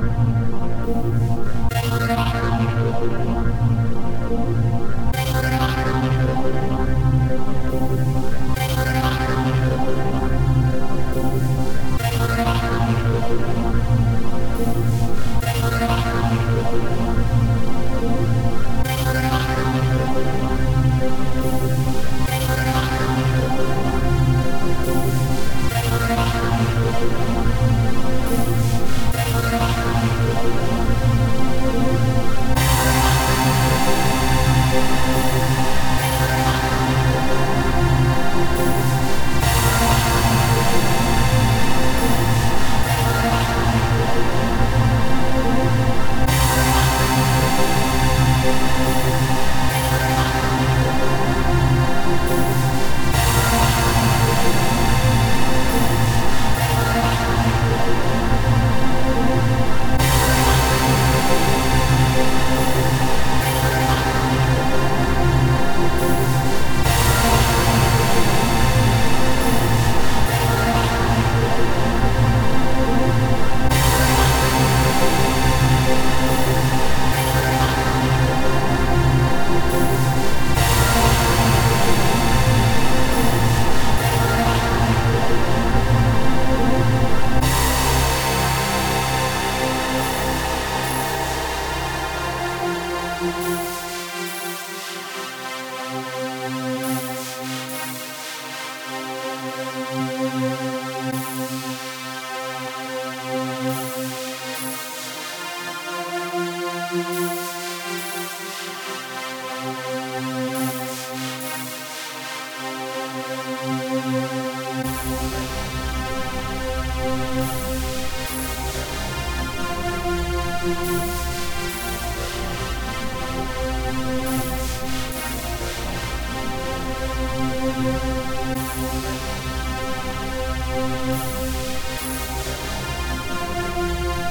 Thank you.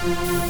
Thank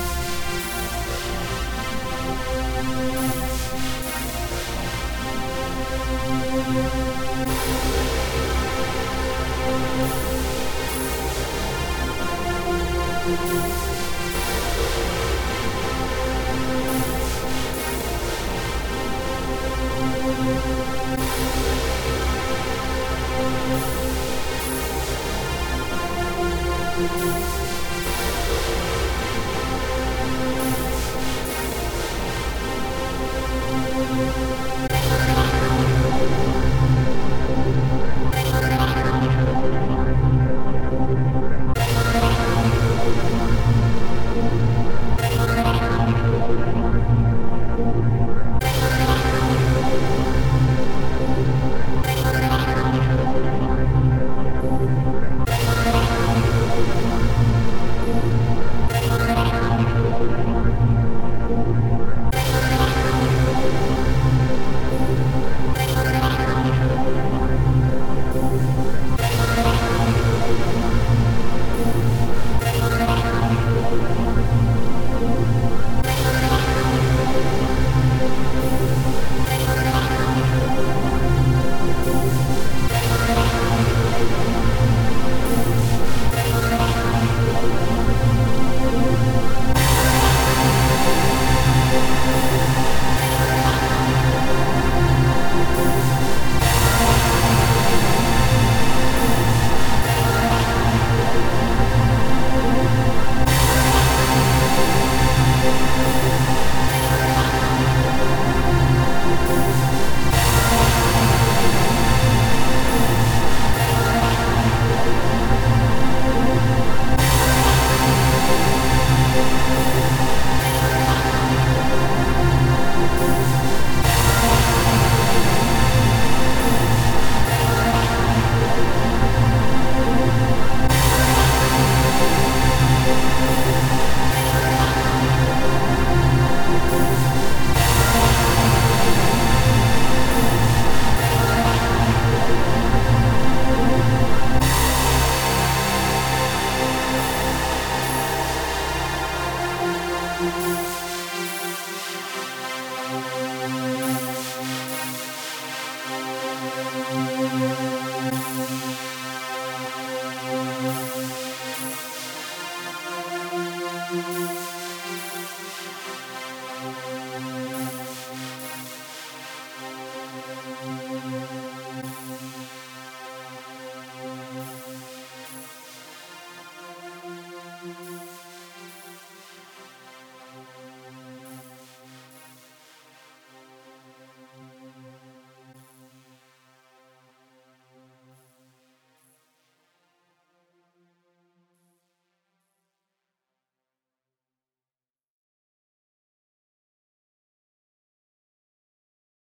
Música